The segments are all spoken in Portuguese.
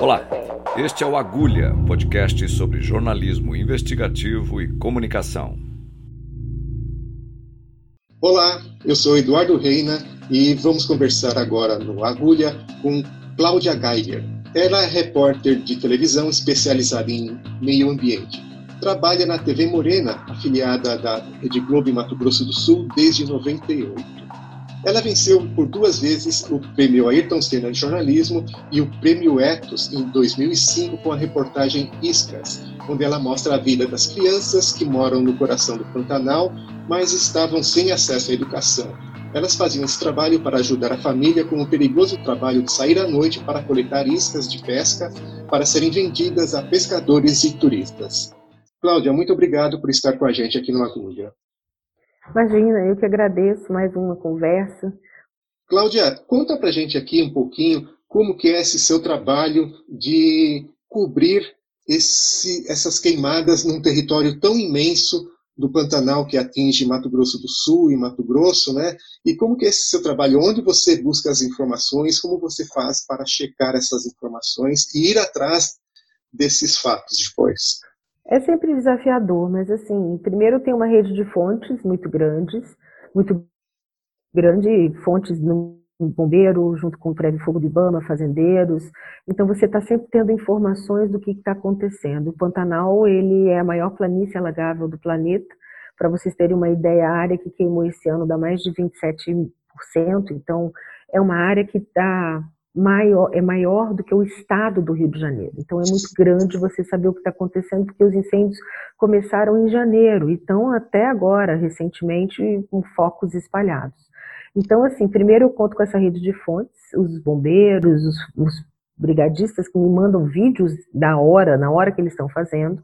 Olá, este é o Agulha, podcast sobre jornalismo investigativo e comunicação. Olá, eu sou Eduardo Reina e vamos conversar agora no Agulha com Cláudia Geiger. Ela é repórter de televisão especializada em meio ambiente. Trabalha na TV Morena, afiliada da Rede Globo em Mato Grosso do Sul desde 98. Ela venceu por duas vezes o prêmio Ayrton Senna de jornalismo e o prêmio Etos em 2005 com a reportagem Iscas, onde ela mostra a vida das crianças que moram no coração do Pantanal, mas estavam sem acesso à educação. Elas faziam esse trabalho para ajudar a família com o perigoso trabalho de sair à noite para coletar iscas de pesca para serem vendidas a pescadores e turistas. Cláudia, muito obrigado por estar com a gente aqui no Agulha. Imagina, eu que agradeço mais uma conversa. Cláudia, conta pra gente aqui um pouquinho como que é esse seu trabalho de cobrir esse, essas queimadas num território tão imenso do Pantanal que atinge Mato Grosso do Sul e Mato Grosso, né? E como que é esse seu trabalho? Onde você busca as informações? Como você faz para checar essas informações e ir atrás desses fatos depois? É sempre desafiador, mas assim, primeiro tem uma rede de fontes muito grandes, muito grande, fontes no bombeiro, junto com o prédio fogo de Ibama, fazendeiros. Então você está sempre tendo informações do que está acontecendo. O Pantanal ele é a maior planície alagável do planeta. Para vocês terem uma ideia, a área que queimou esse ano dá mais de 27%. Então é uma área que dá maior, é maior do que o estado do Rio de Janeiro. Então é muito grande você saber o que está acontecendo, porque os incêndios começaram em janeiro e estão até agora, recentemente, com focos espalhados. Então, assim, primeiro eu conto com essa rede de fontes, os bombeiros, os, os brigadistas que me mandam vídeos da hora, na hora que eles estão fazendo.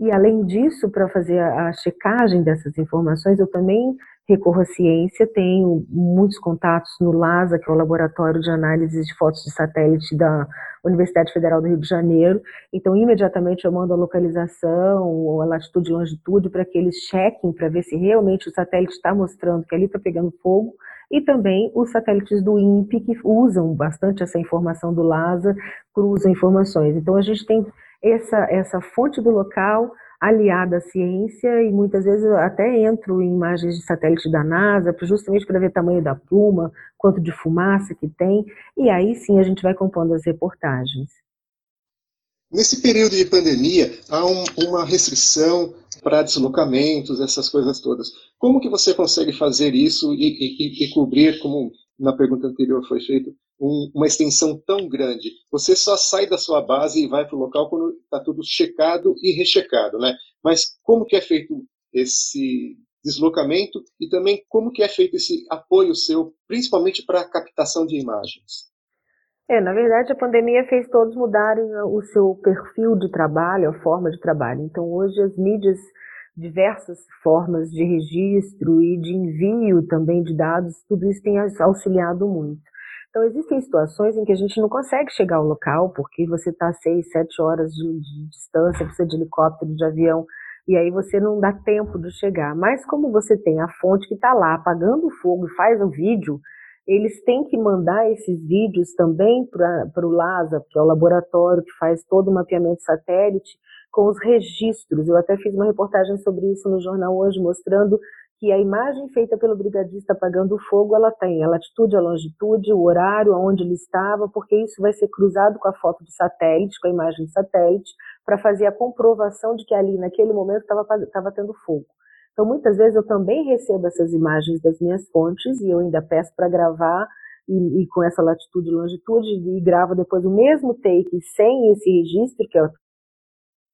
E além disso, para fazer a, checagem dessas informações, eu também recorro à ciência, tenho muitos contatos no LASA, que é o Laboratório de Análise de Fotos de Satélite da Universidade Federal do Rio de Janeiro. Então, imediatamente eu mando a localização, a latitude e longitude, para que eles chequem para ver se realmente o satélite está mostrando que ali está pegando fogo. E também os satélites do INPE, que usam bastante essa informação do LASA, cruzam informações. Então, a gente tem essa, essa fonte do local aliada à ciência e muitas vezes eu até entro em imagens de satélite da NASA justamente para ver o tamanho da pluma, quanto de fumaça que tem, e aí sim a gente vai compondo as reportagens. Nesse período de pandemia, há um, uma restrição para deslocamentos, essas coisas todas. Como que você consegue fazer isso e, e, e cobrir, como na pergunta anterior foi feito, um, uma extensão tão grande. Você só sai da sua base e vai para o local quando está tudo checado e rechecado, né? Mas como que é feito esse deslocamento e também como que é feito esse apoio seu, principalmente para a captação de imagens? É, na verdade, a pandemia fez todos mudarem o seu perfil de trabalho, a forma de trabalho. Então, hoje, as mídias, diversas formas de registro e de envio também de dados, tudo isso tem auxiliado muito. Então, existem situações em que a gente não consegue chegar ao local, porque você está seis, sete horas de, de, distância, precisa de helicóptero, de avião, e aí você não dá tempo de chegar. Mas como você tem a fonte que está lá apagando o fogo e faz o vídeo, eles têm que mandar esses vídeos também para o LASA, que é o laboratório que faz todo o mapeamento satélite, com os registros. Eu até fiz uma reportagem sobre isso no jornal hoje, mostrando que a imagem feita pelo brigadista apagando o fogo, ela tem a latitude, a longitude, o horário, aonde ele estava, porque isso vai ser cruzado com a foto de satélite, com a imagem de satélite, para fazer a comprovação de que ali, naquele momento, estava tendo fogo. Então, muitas vezes eu também recebo essas imagens das minhas fontes e eu ainda peço para gravar e, e, com essa latitude e longitude e gravo depois o mesmo take sem esse registro, que é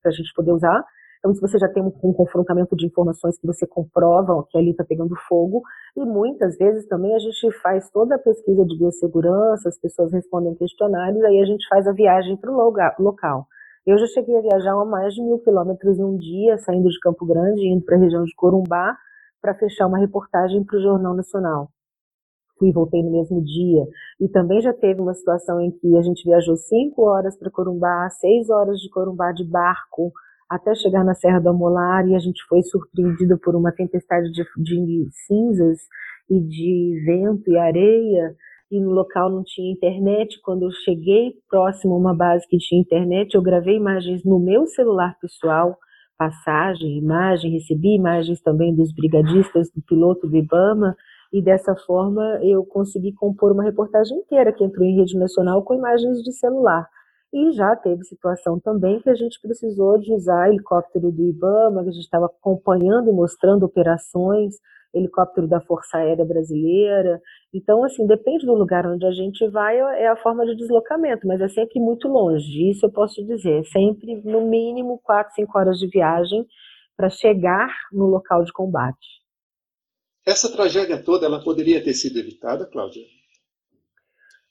para a gente poder usar, então, se você já tem um, um confrontamento de informações que você comprova que ali está pegando fogo, e muitas vezes também a gente faz toda a pesquisa de biossegurança, as pessoas respondem questionários, aí a gente faz a viagem para o local. Eu já cheguei a viajar a mais de mil quilômetros num dia, saindo de Campo Grande, indo para a região de Corumbá, para fechar uma reportagem para o Jornal Nacional. Fui e voltei no mesmo dia. E também já teve uma situação em que a gente viajou cinco horas para Corumbá, seis horas de Corumbá de barco, até chegar na Serra do Amolar e a gente foi surpreendido por uma tempestade de, de cinzas e de vento e areia e no local não tinha internet. Quando eu cheguei próximo a uma base que tinha internet, eu gravei imagens no meu celular pessoal, passagem, imagem, recebi imagens também dos brigadistas, do piloto do Ibama, e dessa forma eu consegui compor uma reportagem inteira que entrou em rede nacional com imagens de celular. E já teve situação também que a gente precisou de usar helicóptero do IBAMA, que a gente estava acompanhando e mostrando operações, helicóptero da Força Aérea Brasileira. Então, assim, depende do lugar onde a gente vai, é a forma de deslocamento, mas é sempre muito longe. Isso eu posso dizer, sempre no mínimo 4, 5 horas de viagem para chegar no local de combate. Essa tragédia toda, ela poderia ter sido evitada, Cláudia?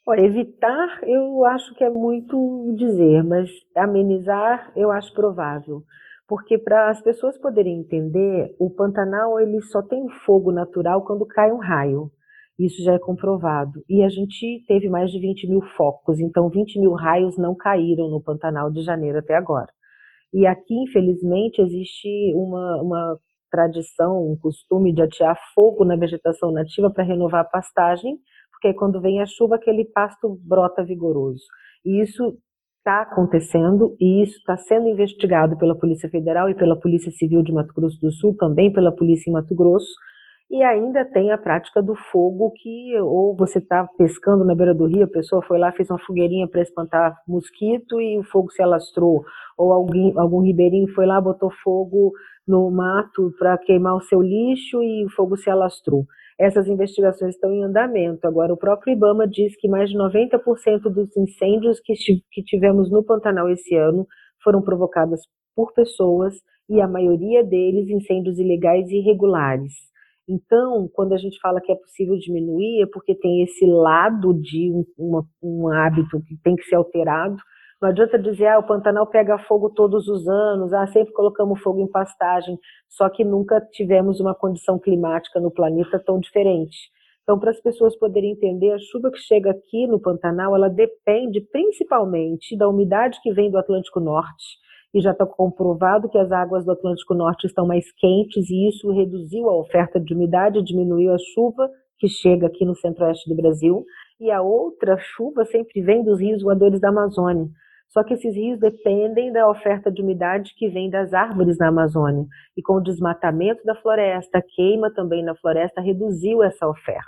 Olha, evitar eu acho que é muito dizer, mas amenizar eu acho provável. Porque para as pessoas poderem entender, o Pantanal ele só tem fogo natural quando cai um raio. Isso já é comprovado. E a gente teve mais de 20 mil focos, então 20 mil raios não caíram no Pantanal de janeiro até agora. E aqui, infelizmente, existe uma, uma tradição, um costume de atear fogo na vegetação nativa para renovar a pastagem, porque quando vem a chuva, aquele pasto brota vigoroso. E isso está acontecendo e isso está sendo investigado pela Polícia Federal e pela Polícia Civil de Mato Grosso do Sul, também pela Polícia em Mato Grosso. E ainda tem a prática do fogo, que ou você está pescando na beira do rio, a pessoa foi lá, fez uma fogueirinha para espantar mosquito e o fogo se alastrou. Ou alguém, algum ribeirinho foi lá, botou fogo no mato para queimar o seu lixo e o fogo se alastrou. Essas investigações estão em andamento. Agora, o próprio IBAMA diz que mais de 90% dos incêndios que, que tivemos no Pantanal esse ano foram provocados por pessoas e a maioria deles incêndios ilegais e irregulares. Então, quando a gente fala que é possível diminuir, é porque tem esse lado de um, uma, um hábito que tem que ser alterado, não adianta dizer, ah, o Pantanal pega fogo todos os anos, ah, sempre colocamos fogo em pastagem, só que nunca tivemos uma condição climática no planeta tão diferente. Então, para as pessoas poderem entender, a chuva que chega aqui no Pantanal, ela depende principalmente da umidade que vem do Atlântico Norte, e já está comprovado que as águas do Atlântico Norte estão mais quentes, e isso reduziu a oferta de umidade, diminuiu a chuva que chega aqui no centro-oeste do Brasil, e a outra chuva sempre vem dos rios voadores da Amazônia. Só que esses rios dependem da oferta de umidade que vem das árvores na Amazônia. E com o desmatamento da floresta, a queima também na floresta reduziu essa oferta.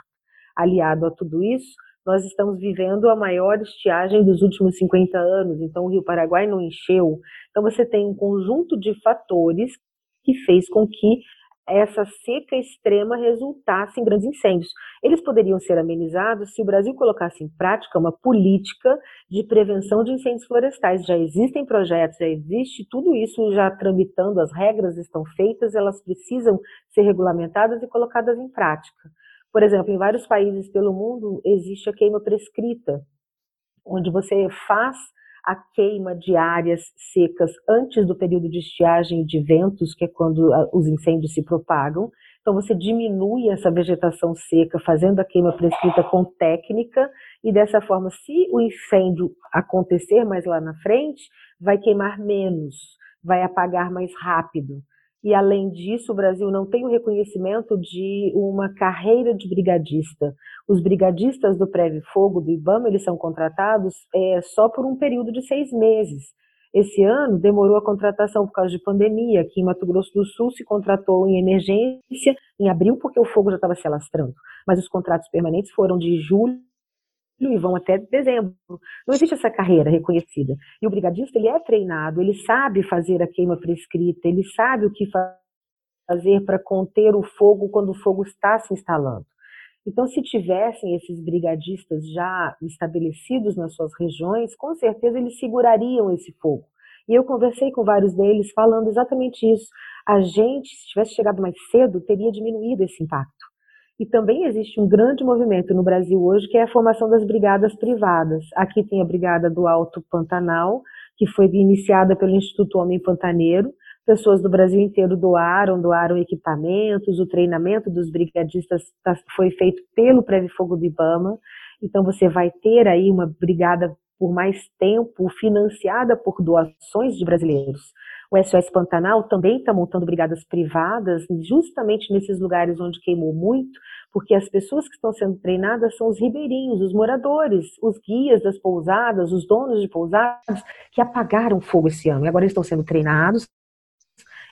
Aliado a tudo isso, nós estamos vivendo a maior estiagem dos últimos 50 anos, então o Rio Paraguai não encheu. Então você tem um conjunto de fatores que fez com que essa seca extrema resultasse em grandes incêndios. Eles poderiam ser amenizados se o Brasil colocasse em prática uma política de prevenção de incêndios florestais. Já existem projetos, já existe tudo isso já tramitando, as regras estão feitas, elas precisam ser regulamentadas e colocadas em prática. Por exemplo, em vários países pelo mundo existe a queima prescrita, onde você faz a queima de áreas secas antes do período de estiagem de ventos, que é quando ah, os incêndios se propagam. Então, você diminui essa vegetação seca, fazendo a queima prescrita com técnica, e dessa forma, se o incêndio acontecer mais lá na frente, vai queimar menos, vai apagar mais rápido. E além disso, o Brasil não tem o reconhecimento de uma carreira de brigadista. Os brigadistas do Preve Fogo, do IBAMA, eles são contratados é, só por um período de seis meses. Esse ano demorou a contratação por causa de pandemia. Aqui em Mato Grosso do Sul se contratou em emergência em abril porque o fogo já estava se alastrando. Mas os contratos permanentes foram de julho e vão até dezembro. Não existe essa carreira reconhecida. E o brigadista, ele é treinado, ele sabe fazer a queima prescrita, ele sabe o que fazer para conter o fogo quando o fogo está se instalando. Então, se tivessem esses brigadistas já estabelecidos nas suas regiões, com certeza eles segurariam esse fogo. E eu conversei com vários deles falando exatamente isso. A gente, se tivesse chegado mais cedo, teria diminuído esse impacto. E também existe um grande movimento no Brasil hoje, que é a formação das brigadas privadas. Aqui tem a Brigada do Alto Pantanal, que foi iniciada pelo Instituto Homem Pantaneiro. Pessoas do Brasil inteiro doaram, doaram equipamentos, o treinamento dos brigadistas tá, foi feito pelo Preve Fogo do Ibama. Então você vai ter aí uma brigada por mais tempo financiada por doações de brasileiros. O SOS Pantanal também está montando brigadas privadas, justamente nesses lugares onde queimou muito, porque as pessoas que estão sendo treinadas são os ribeirinhos, os moradores, os guias das pousadas, os donos de pousadas, que apagaram fogo esse ano. E agora estão sendo treinados,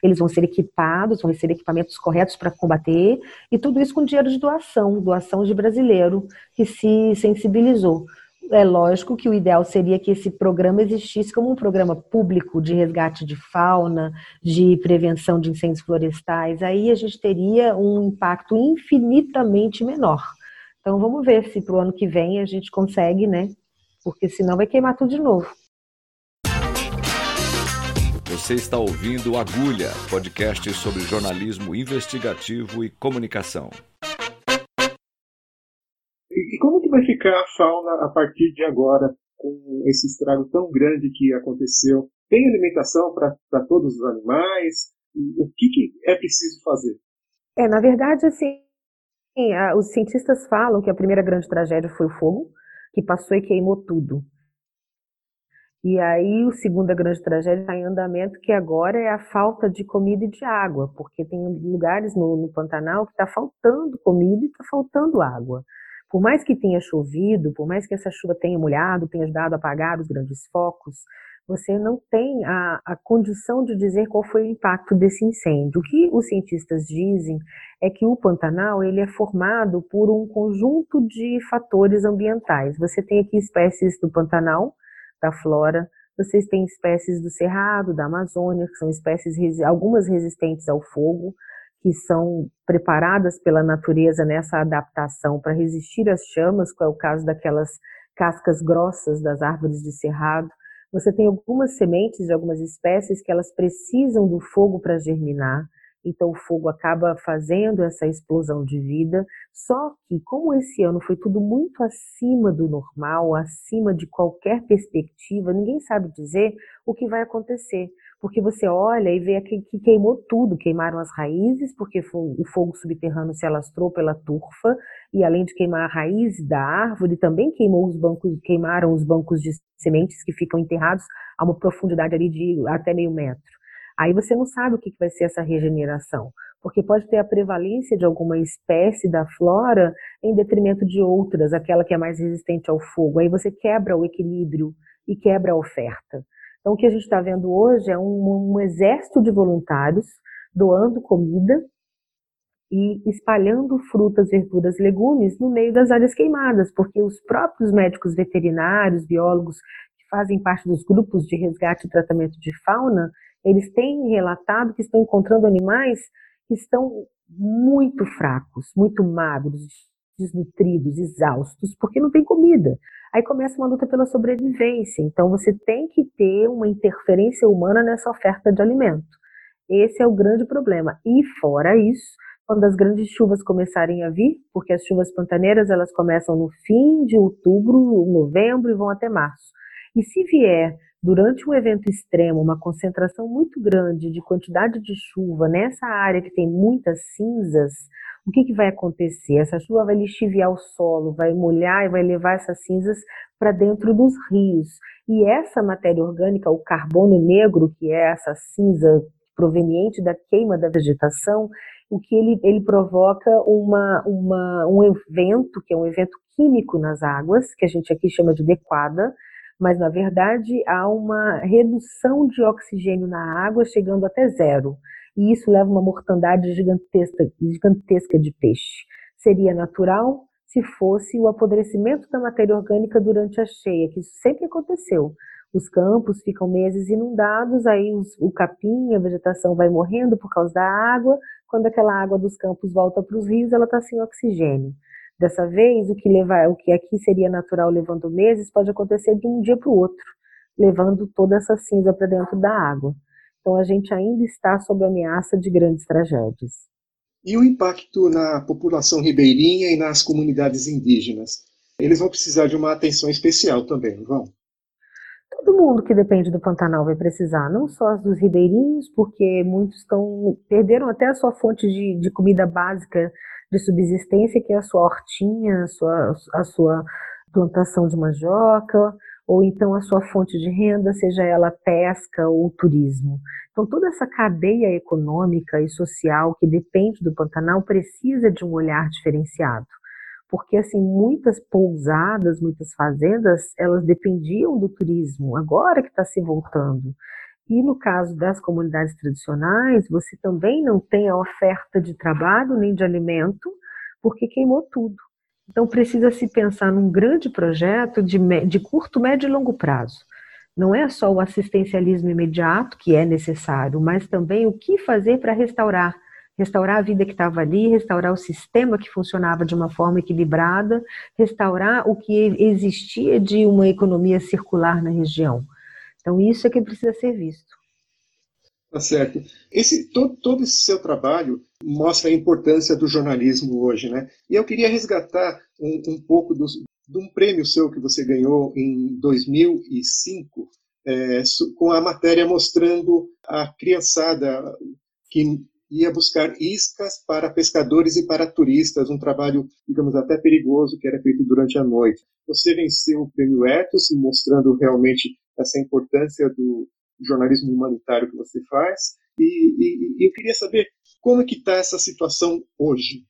eles vão ser equipados, vão receber equipamentos corretos para combater, e tudo isso com dinheiro de doação, doação de brasileiro que se sensibilizou. É lógico que o ideal seria que esse programa existisse como um programa público de resgate de fauna, de prevenção de incêndios florestais. Aí a gente teria um impacto infinitamente menor. Então vamos ver se para o ano que vem a gente consegue, né? Porque senão vai queimar tudo de novo. Você está ouvindo Agulha, podcast sobre jornalismo investigativo e comunicação. Vai ficar a fauna a partir de agora, com esse estrago tão grande que aconteceu? Tem alimentação para todos os animais? O que, que é preciso fazer? É, na verdade, assim, os cientistas falam que a primeira grande tragédia foi o fogo, que passou e queimou tudo. E aí, o segunda grande tragédia está em andamento, que agora é a falta de comida e de água, porque tem lugares no, no Pantanal que está faltando comida e está faltando água. Por mais que tenha chovido, por mais que essa chuva tenha molhado, tenha ajudado a apagar os grandes focos, você não tem a, a condição de dizer qual foi o impacto desse incêndio. O que os cientistas dizem é que o Pantanal ele é formado por um conjunto de fatores ambientais. Você tem aqui espécies do Pantanal, da flora. Vocês têm espécies do cerrado, da Amazônia, que são espécies algumas resistentes ao fogo, que são preparadas pela natureza nessa adaptação para resistir às chamas, que é o caso daquelas cascas grossas das árvores de cerrado. Você tem algumas sementes de algumas espécies que elas precisam do fogo para germinar então o fogo acaba fazendo essa explosão de vida. Só que, como esse ano foi tudo muito acima do normal, acima de qualquer perspectiva, ninguém sabe dizer o que vai acontecer. Porque você olha e vê que, que queimou tudo, queimaram as raízes, porque o fogo subterrâneo se alastrou pela turfa, e além de queimar a raiz da árvore, também queimou os bancos, queimaram os bancos de sementes que ficam enterrados a uma profundidade ali de até meio metro. Aí você não sabe o que vai ser essa regeneração, porque pode ter a prevalência de alguma espécie da flora em detrimento de outras, aquela que é mais resistente ao fogo. Aí você quebra o equilíbrio e quebra a oferta. Então, o que a gente está vendo hoje é um, um exército de voluntários doando comida e espalhando frutas, verduras, legumes no meio das áreas queimadas, porque os próprios médicos veterinários, biólogos que fazem parte dos grupos de resgate e tratamento de fauna, eles têm relatado que estão encontrando animais que estão muito fracos, muito magros, desnutridos, exaustos, porque não tem comida. Aí começa uma luta pela sobrevivência. Então você tem que ter uma interferência humana nessa oferta de alimento. Esse é o grande problema. E fora isso, quando as grandes chuvas começarem a vir, porque as chuvas pantaneiras elas começam no fim de outubro, novembro e vão até março. E se vier durante um evento extremo, uma concentração muito grande de quantidade de chuva nessa área que tem muitas cinzas, o que, que vai acontecer? Essa chuva vai lixiviar o solo, vai molhar e vai levar essas cinzas para dentro dos rios. E essa matéria orgânica, o carbono negro, que é essa cinza proveniente da queima da vegetação, o que ele, ele provoca uma, uma, um evento, que é um evento químico nas águas, que a gente aqui chama de dequada, mas na verdade há uma redução de oxigênio na água chegando até zero. E isso leva uma mortandade gigantesca, gigantesca de peixe. Seria natural se fosse o apodrecimento da matéria orgânica durante a cheia, que isso sempre aconteceu. Os campos ficam meses inundados, aí os, o capim, a vegetação vai morrendo por causa da água. Quando aquela água dos campos volta para os rios, ela está sem oxigênio. Dessa vez, o que, levar, o que aqui seria natural levando meses pode acontecer de um dia para o outro, levando toda essa cinza para dentro da água. Então a gente ainda está sob ameaça de grandes tragédias. E o impacto na população ribeirinha e nas comunidades indígenas? Eles vão precisar de uma atenção especial também, vão? Todo mundo que depende do Pantanal vai precisar, não só dos ribeirinhos, porque muitos estão perderam até a sua fonte de, de comida básica de subsistência, que é a sua hortinha, a sua, a sua plantação de mandioca. Ou então a sua fonte de renda, seja ela pesca ou turismo. Então, toda essa cadeia econômica e social que depende do Pantanal precisa de um olhar diferenciado. Porque, assim, muitas pousadas, muitas fazendas, elas dependiam do turismo, agora que está se voltando. E no caso das comunidades tradicionais, você também não tem a oferta de trabalho nem de alimento, porque queimou tudo. Então precisa se pensar num grande projeto de, de curto, médio e longo prazo. Não é só o assistencialismo imediato que é necessário, mas também o que fazer para restaurar. Restaurar a vida que estava ali, restaurar o sistema que funcionava de uma forma equilibrada, restaurar o que existia de uma economia circular na região. Então, isso é que precisa ser visto. Tá certo. Esse, todo, todo esse seu trabalho mostra a importância do jornalismo hoje, né? E eu queria resgatar um, um pouco dos, de um prêmio seu que você ganhou em 2005, é, com a matéria mostrando a criançada que ia buscar iscas para pescadores e para turistas, um trabalho, digamos, até perigoso que era feito durante a noite. Você venceu o prêmio Ethos, mostrando realmente essa importância do jornalismo humanitário que você faz. E, e, eu queria saber como é que está essa situação hoje.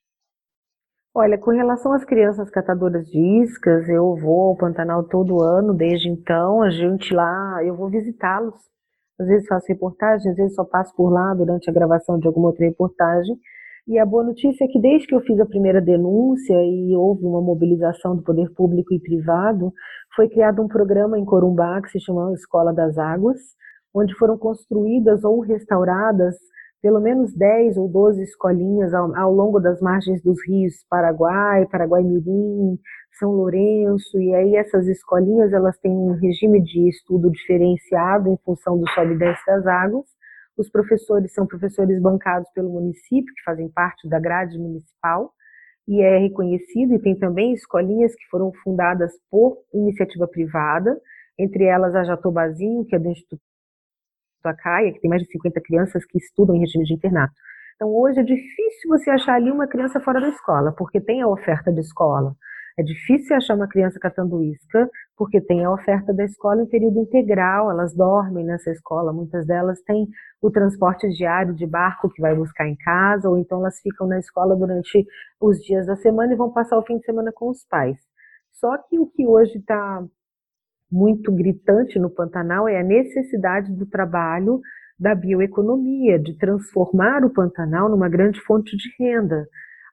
Olha, com relação às crianças catadoras de iscas, eu vou ao Pantanal todo ano, desde então, a gente lá, eu vou visitá-los. Às vezes faço reportagem, às vezes só passo por lá durante a gravação de alguma outra reportagem. E a boa notícia é que desde que eu fiz a primeira denúncia e houve uma mobilização do poder público e privado, foi criado um programa em Corumbá que se chama Escola das Águas, onde foram construídas ou restauradas pelo menos 10 ou 12 escolinhas ao, ao longo das margens dos rios Paraguai, Paraguai-Mirim, São Lourenço, e aí essas escolinhas elas têm um regime de estudo diferenciado em função do sobe e desce das águas, os professores são professores bancados pelo município, que fazem parte da grade municipal, e é reconhecido, e tem também escolinhas que foram fundadas por iniciativa privada, entre elas a Jatobazinho, que é do Instituto Acaia, que tem mais de 50 crianças que estudam em regime de internato. Então, hoje é difícil você achar ali uma criança fora da escola, porque tem a oferta de escola. É difícil achar uma criança catando isca, porque tem a oferta da escola em período integral, elas dormem nessa escola, muitas delas têm o transporte diário de barco que vai buscar em casa, ou então elas ficam na escola durante os dias da semana e vão passar o fim de semana com os pais. Só que o que hoje está muito gritante no Pantanal é a necessidade do trabalho da bioeconomia, de transformar o Pantanal numa grande fonte de renda.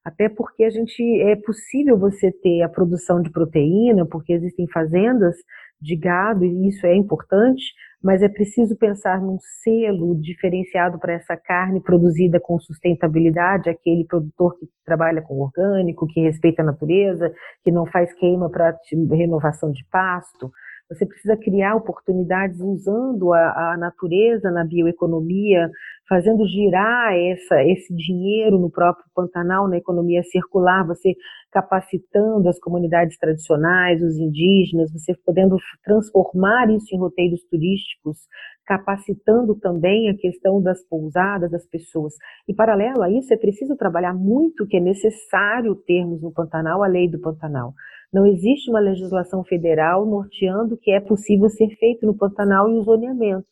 Até porque a gente é possível você ter a produção de proteína, porque existem fazendas de gado e isso é importante, mas é preciso pensar num selo diferenciado para essa carne produzida com sustentabilidade, aquele produtor que trabalha com orgânico, que respeita a natureza, que não faz queima para renovação de pasto. Você precisa criar oportunidades usando a, a natureza na bioeconomia, fazendo girar essa, esse dinheiro no próprio Pantanal, na economia circular, você capacitando as comunidades tradicionais, os indígenas, você podendo transformar isso em roteiros turísticos, capacitando também a questão das pousadas, das pessoas. E paralelo a isso, é preciso trabalhar muito que é necessário termos no Pantanal a lei do Pantanal. Não existe uma legislação federal norteando o que é possível ser feito no Pantanal e o zoneamento.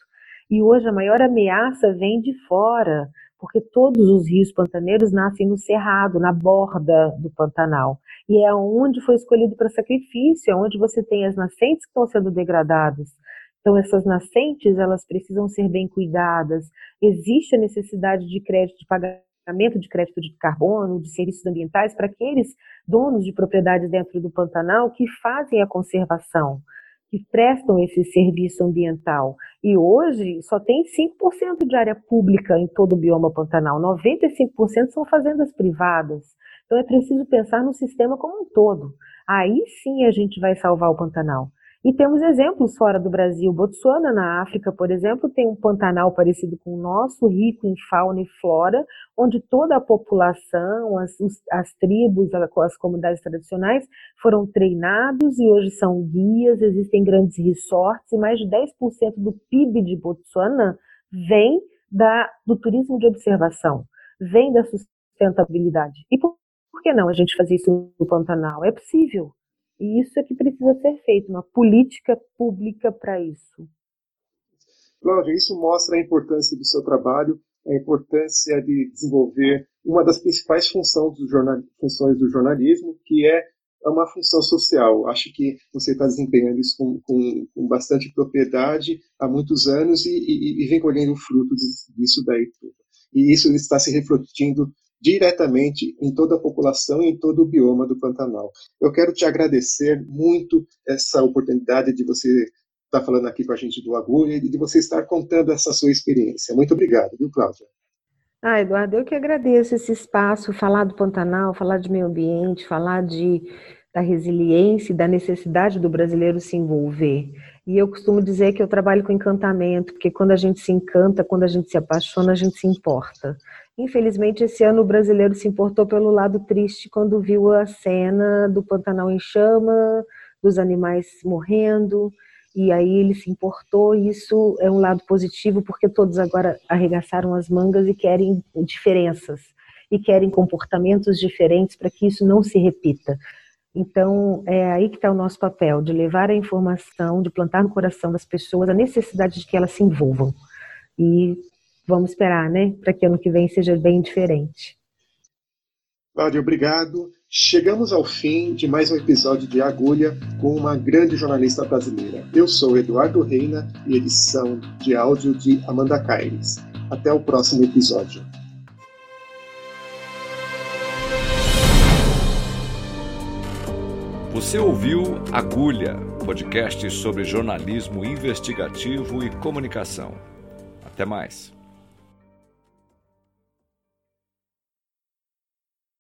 E hoje a maior ameaça vem de fora, porque todos os rios pantaneiros nascem no cerrado, na borda do Pantanal. E é onde foi escolhido para sacrifício, é onde você tem as nascentes que estão sendo degradadas. Então essas nascentes, elas precisam ser bem cuidadas. Existe a necessidade de crédito de pagamento pagamento de crédito de carbono, de serviços ambientais para aqueles donos de propriedades dentro do Pantanal que fazem a conservação, que prestam esse serviço ambiental. E hoje só tem 5% de área pública em todo o bioma Pantanal, 95% são fazendas privadas. Então é preciso pensar no sistema como um todo. Aí sim a gente vai salvar o Pantanal. E temos exemplos fora do Brasil. Botsuana, na África, por exemplo, tem um Pantanal parecido com o nosso, rico em fauna e flora, onde toda a população, as, as tribos, as comunidades tradicionais foram treinados e hoje são guias, existem grandes resorts e mais de 10% do PIB de Botsuana vem da, do turismo de observação, vem da sustentabilidade. E por, por que não a gente fazer isso no Pantanal? É possível. E isso é que precisa ser feito, uma política pública para isso. Cláudia, isso mostra a importância do seu trabalho, a importância de desenvolver uma das principais funções do, jornal, funções do jornalismo, que é uma função social. Acho que você está desempenhando isso com, com, com, bastante propriedade há muitos anos e, e, e vem colhendo o fruto disso daí tudo. E isso está se refletindo diretamente em toda a população e em todo o bioma do Pantanal. Eu quero te agradecer muito essa oportunidade de você estar falando aqui com a gente do Agulha e de você estar contando essa sua experiência. Muito obrigado, viu, Cláudia? Ah, Eduardo, eu que agradeço esse espaço, falar do Pantanal, falar de meio ambiente, falar de, da resiliência e da necessidade do brasileiro se envolver. E eu costumo dizer que eu trabalho com encantamento, porque quando a gente se encanta, quando a gente se apaixona, a gente se importa. Infelizmente, esse ano o brasileiro se importou pelo lado triste quando viu a cena do Pantanal em chama, dos animais morrendo, e aí ele se importou. E isso é um lado positivo, porque todos agora arregaçaram as mangas e querem diferenças, e querem comportamentos diferentes para que isso não se repita. Então, é aí que está o nosso papel, de levar a informação, de plantar no coração das pessoas a necessidade de que elas se envolvam. E vamos esperar, né, para que ano que vem seja bem diferente. Cláudia, obrigado. Chegamos ao fim de mais um episódio de Agulha com uma grande jornalista brasileira. Eu sou Eduardo Reina e edição de áudio de Amanda Caires. Até o próximo episódio. Você ouviu Agulha, podcast sobre jornalismo investigativo e comunicação. Até mais.